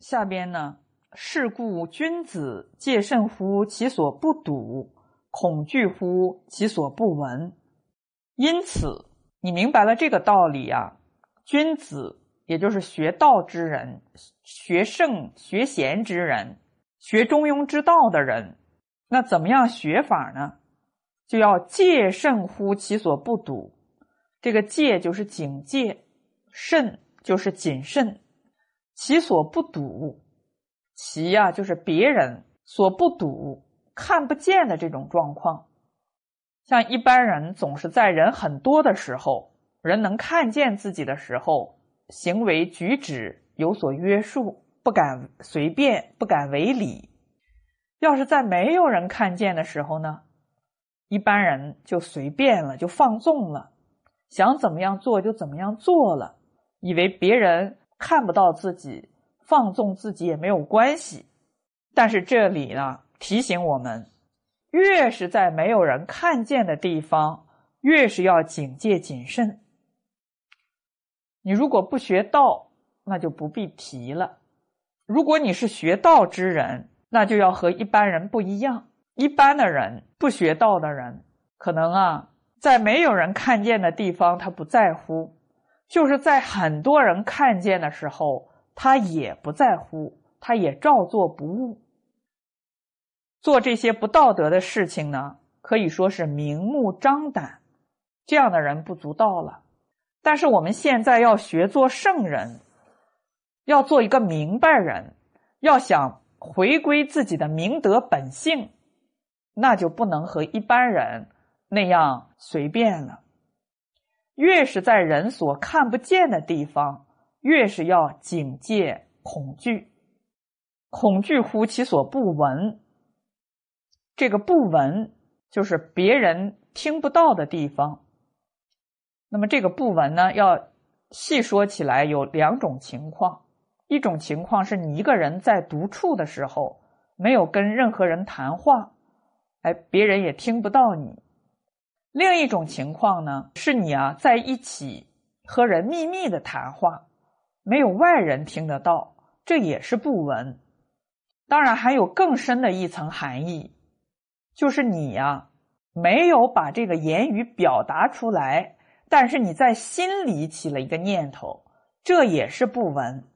下边呢，是故君子戒慎乎其所不睹，恐惧乎其所不闻。因此，你明白了这个道理啊，君子也就是学道之人、学圣学贤之人、学中庸之道的人，那怎么样学法呢？就要戒慎乎其所不睹。这个戒就是警戒，慎就是谨慎。其所不睹，其呀就是别人所不睹、看不见的这种状况。像一般人总是在人很多的时候，人能看见自己的时候，行为举止有所约束，不敢随便，不敢违礼。要是在没有人看见的时候呢，一般人就随便了，就放纵了，想怎么样做就怎么样做了，以为别人。看不到自己，放纵自己也没有关系。但是这里呢，提醒我们，越是在没有人看见的地方，越是要警戒谨慎。你如果不学道，那就不必提了。如果你是学道之人，那就要和一般人不一样。一般的人，不学道的人，可能啊，在没有人看见的地方，他不在乎。就是在很多人看见的时候，他也不在乎，他也照做不误。做这些不道德的事情呢，可以说是明目张胆。这样的人不足道了。但是我们现在要学做圣人，要做一个明白人，要想回归自己的明德本性，那就不能和一般人那样随便了。越是在人所看不见的地方，越是要警戒恐惧。恐惧乎其所不闻。这个不闻就是别人听不到的地方。那么这个不闻呢，要细说起来有两种情况：一种情况是你一个人在独处的时候，没有跟任何人谈话，哎，别人也听不到你。另一种情况呢，是你啊在一起和人秘密的谈话，没有外人听得到，这也是不闻。当然还有更深的一层含义，就是你呀没有把这个言语表达出来，但是你在心里起了一个念头，这也是不闻。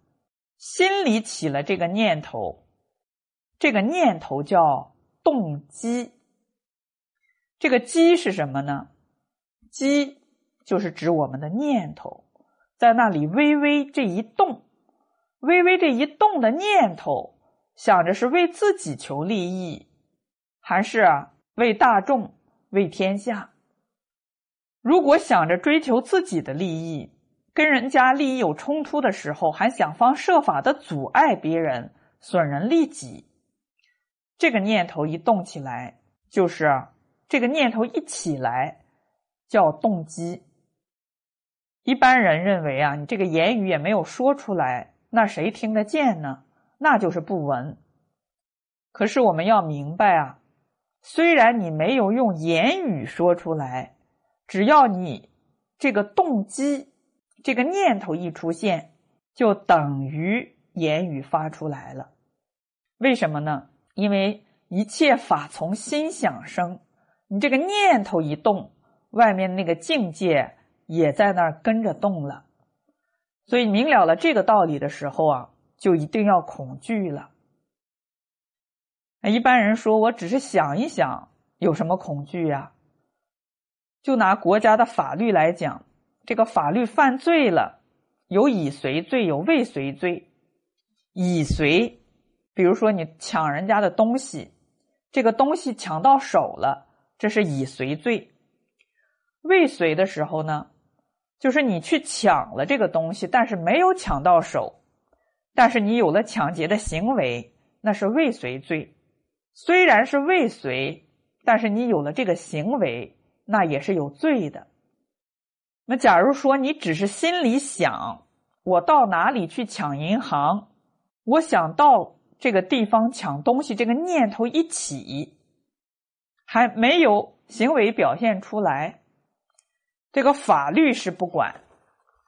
心里起了这个念头，这个念头叫动机。这个机是什么呢？机就是指我们的念头，在那里微微这一动，微微这一动的念头，想着是为自己求利益，还是为大众、为天下？如果想着追求自己的利益，跟人家利益有冲突的时候，还想方设法的阻碍别人，损人利己，这个念头一动起来，就是。这个念头一起来，叫动机。一般人认为啊，你这个言语也没有说出来，那谁听得见呢？那就是不闻。可是我们要明白啊，虽然你没有用言语说出来，只要你这个动机、这个念头一出现，就等于言语发出来了。为什么呢？因为一切法从心想生。你这个念头一动，外面那个境界也在那儿跟着动了。所以明了了这个道理的时候啊，就一定要恐惧了。一般人说我只是想一想，有什么恐惧呀？就拿国家的法律来讲，这个法律犯罪了，有已遂罪，有未遂罪。已遂，比如说你抢人家的东西，这个东西抢到手了。这是已遂罪，未遂的时候呢，就是你去抢了这个东西，但是没有抢到手，但是你有了抢劫的行为，那是未遂罪。虽然是未遂，但是你有了这个行为，那也是有罪的。那假如说你只是心里想，我到哪里去抢银行，我想到这个地方抢东西，这个念头一起。还没有行为表现出来，这个法律是不管，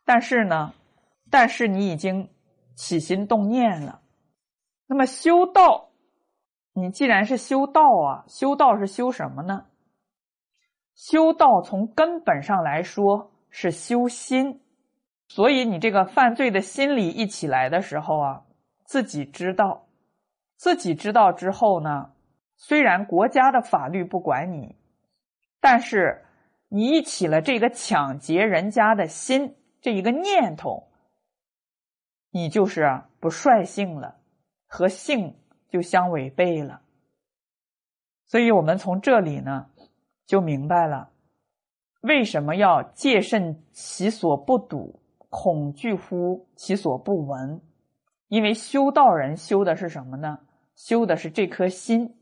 但是呢，但是你已经起心动念了，那么修道，你既然是修道啊，修道是修什么呢？修道从根本上来说是修心，所以你这个犯罪的心理一起来的时候啊，自己知道，自己知道之后呢，虽然国家的法律不管你，但是你起了这个抢劫人家的心这一个念头，你就是不率性了，和性就相违背了。所以我们从这里呢。就明白了，为什么要戒慎其所不睹，恐惧乎其所不闻？因为修道人修的是什么呢？修的是这颗心。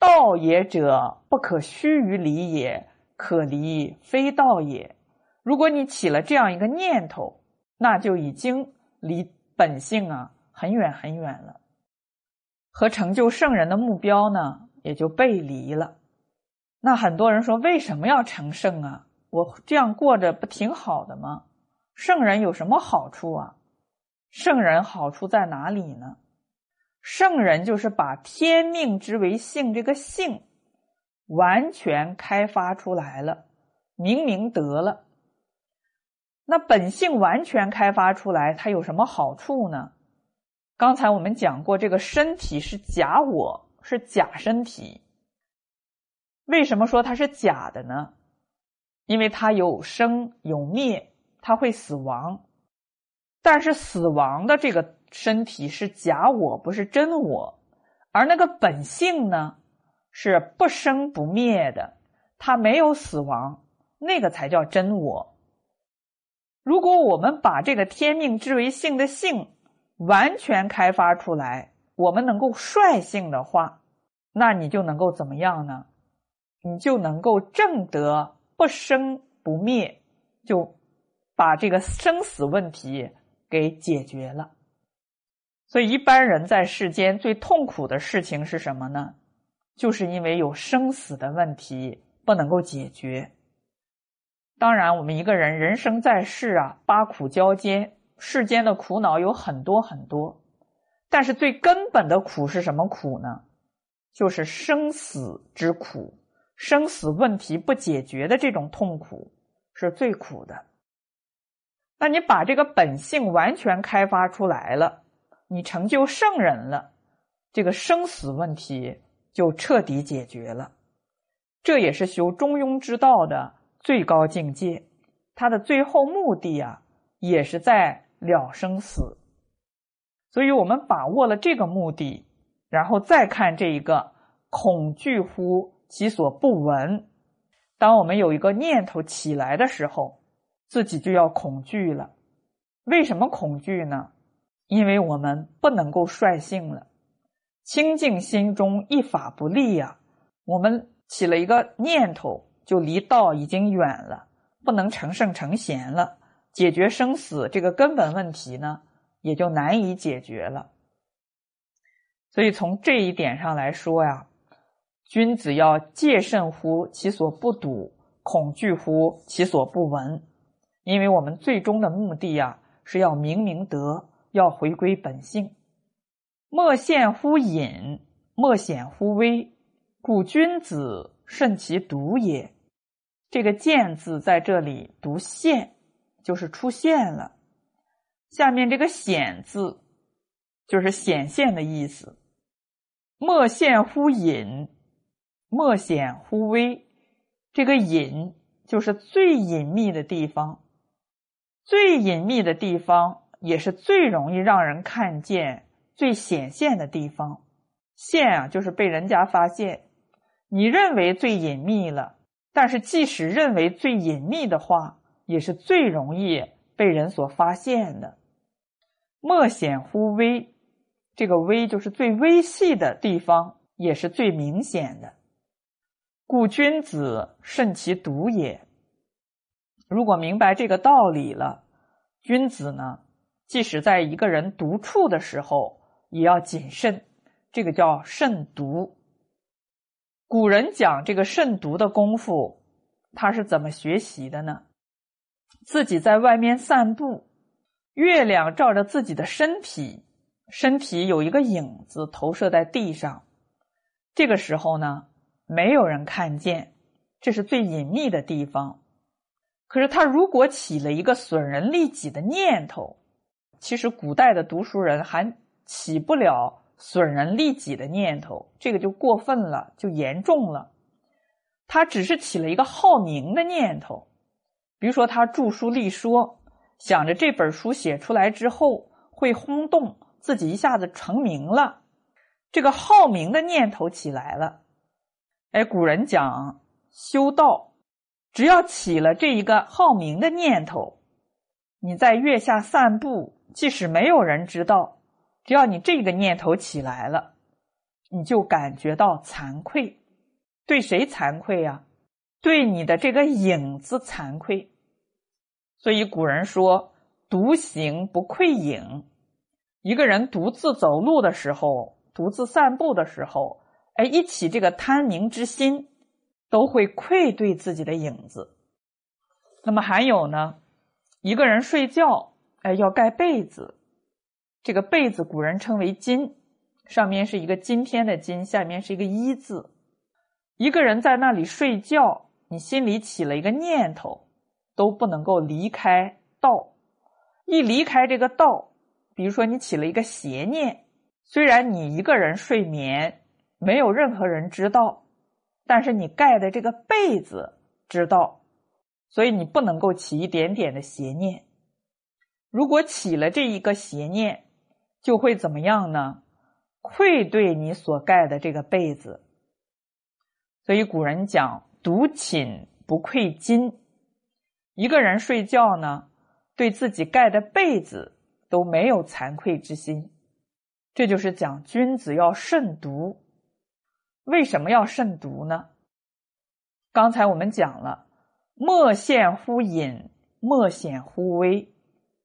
道也者，不可虚于理也，可离非道也。如果你起了这样一个念头，那就已经离本性啊很远很远了，和成就圣人的目标呢也就背离了。那很多人说，为什么要成圣啊？我这样过着不挺好的吗？圣人有什么好处啊？圣人好处在哪里呢？圣人就是把天命之为性这个性完全开发出来了，明明得了。那本性完全开发出来，它有什么好处呢？刚才我们讲过，这个身体是假我，是假身体。为什么说它是假的呢？因为它有生有灭，它会死亡。但是死亡的这个身体是假我，不是真我。而那个本性呢，是不生不灭的，它没有死亡，那个才叫真我。如果我们把这个天命之为性的性完全开发出来，我们能够率性的话，那你就能够怎么样呢？你就能够正得不生不灭，就把这个生死问题给解决了。所以一般人在世间最痛苦的事情是什么呢？就是因为有生死的问题不能够解决。当然，我们一个人人生在世啊，八苦交煎，世间的苦恼有很多很多，但是最根本的苦是什么苦呢？就是生死之苦。生死问题不解决的这种痛苦是最苦的。那你把这个本性完全开发出来了，你成就圣人了，这个生死问题就彻底解决了。这也是修中庸之道的最高境界，它的最后目的啊，也是在了生死。所以我们把握了这个目的，然后再看这一个恐惧乎。其所不闻。当我们有一个念头起来的时候，自己就要恐惧了。为什么恐惧呢？因为我们不能够率性了。清净心中一法不立呀，我们起了一个念头，就离道已经远了，不能成圣成贤了。解决生死这个根本问题呢，也就难以解决了。所以从这一点上来说呀。君子要戒慎乎其所不睹，恐惧乎其所不闻。因为我们最终的目的呀，是要明明德，要回归本性。莫陷乎隐，莫显乎微。故君子慎其独也。这个“见”字在这里读“现”，就是出现了。下面这个“显”字，就是显现的意思。莫陷乎隐。莫显乎微，这个隐就是最隐秘的地方，最隐秘的地方也是最容易让人看见、最显现的地方。现啊，就是被人家发现。你认为最隐秘了，但是即使认为最隐秘的话，也是最容易被人所发现的。莫显乎微，这个微就是最微细的地方，也是最明显的。故君子慎其独也。如果明白这个道理了，君子呢，即使在一个人独处的时候，也要谨慎。这个叫慎独。古人讲这个慎独的功夫，他是怎么学习的呢？自己在外面散步，月亮照着自己的身体，身体有一个影子投射在地上，这个时候呢，没有人看见，这是最隐秘的地方。可是他如果起了一个损人利己的念头，其实古代的读书人还起不了损人利己的念头，这个就过分了，就严重了。他只是起了一个好名的念头，比如说他著书立说，想着这本书写出来之后会轰动，自己一下子成名了，这个好名的念头起来了。哎，古人讲修道，只要起了这一个好名的念头，你在月下散步，即使没有人知道，只要你这个念头起来了，你就感觉到惭愧。对谁惭愧呀？对你的这个影子惭愧。所以古人说：“独行不愧影。”一个人独自走路的时候，独自散步的时候，哎，一起这个贪名之心，都会愧对自己的影子。那么还有呢，一个人睡觉，哎，要盖被子。这个被子古人称为巾，上面是一个今天的今，下面是一个一字。一个人在那里睡觉，你心里起了一个念头，都不能够离开道。一离开这个道，比如说你起了一个邪念，虽然你一个人睡眠，没有任何人知道，但是你盖的这个被子知道，所以你不能够起一点点的邪念。如果起了这一个邪念，就会怎么样呢？愧对你所盖的这个被子。所以古人讲“独寝不愧巾”，一个人睡觉呢，对自己盖的被子都没有惭愧之心。这就是讲君子要慎独。为什么要慎独呢？刚才我们讲了，“莫现乎隐，莫显乎微”，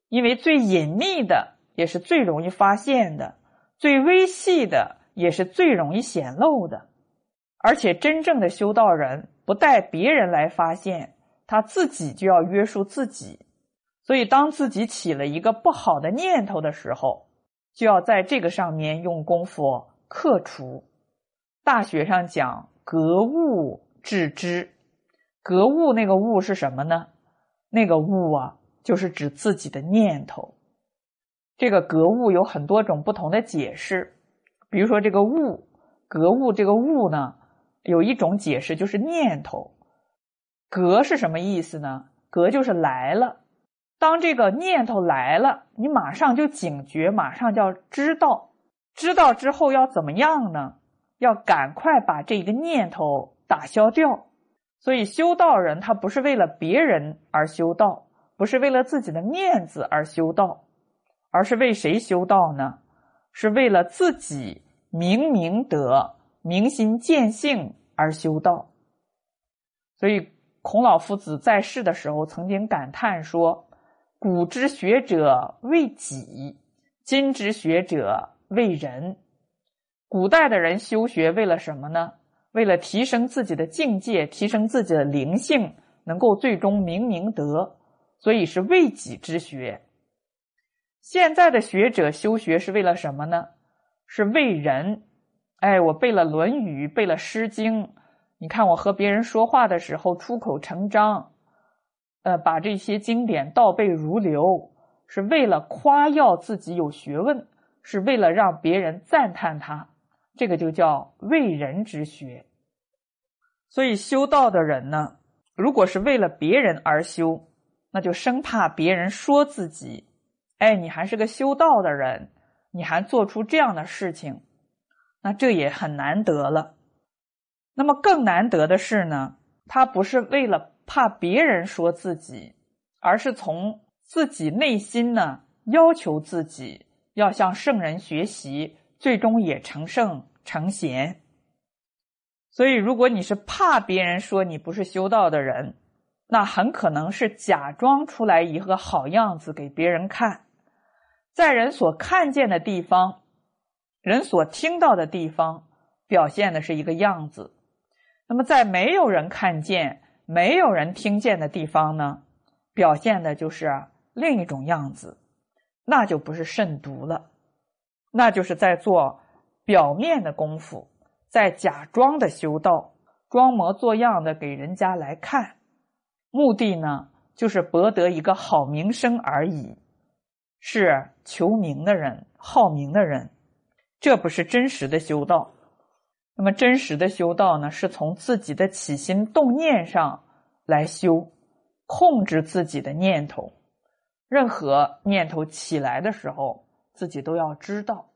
因为最隐秘的也是最容易发现的，最微细的也是最容易显露的。而且，真正的修道人不待别人来发现，他自己就要约束自己。所以，当自己起了一个不好的念头的时候，就要在这个上面用功夫克除。大学上讲“格物致知”，格物那个物是什么呢？那个物啊，就是指自己的念头。这个格物有很多种不同的解释，比如说这个物，格物这个物呢？有一种解释就是念头，格是什么意思呢？格就是来了。当这个念头来了，你马上就警觉，马上就要知道。知道之后要怎么样呢？要赶快把这个念头打消掉。所以修道人他不是为了别人而修道，不是为了自己的面子而修道，而是为谁修道呢？是为了自己明明德。明心见性而修道，所以孔老夫子在世的时候曾经感叹说：“古之学者为己，今之学者为人。”古代的人修学为了什么呢？为了提升自己的境界，提升自己的灵性，能够最终明明德，所以是为己之学。现在的学者修学是为了什么呢？是为人。哎，我背了《论语》，背了《诗经》，你看我和别人说话的时候出口成章，呃，把这些经典倒背如流，是为了夸耀自己有学问，是为了让别人赞叹他，这个就叫为人之学。所以修道的人呢，如果是为了别人而修，那就生怕别人说自己，哎，你还是个修道的人，你还做出这样的事情。那这也很难得了。那么更难得的是呢，他不是为了怕别人说自己，而是从自己内心呢要求自己要向圣人学习，最终也成圣成贤。所以，如果你是怕别人说你不是修道的人，那很可能是假装出来一个好样子给别人看，在人所看见的地方。人所听到的地方，表现的是一个样子；那么在没有人看见、没有人听见的地方呢，表现的就是另一种样子，那就不是慎独了。那就是在做表面的功夫，在假装的修道，装模作样的给人家来看，目的呢，就是博得一个好名声而已。是求名的人，好名的人，这不是真实的修道。那么，真实的修道呢，是从自己的起心动念上来修，控制自己的念头。任何念头起来的时候，自己都要知道。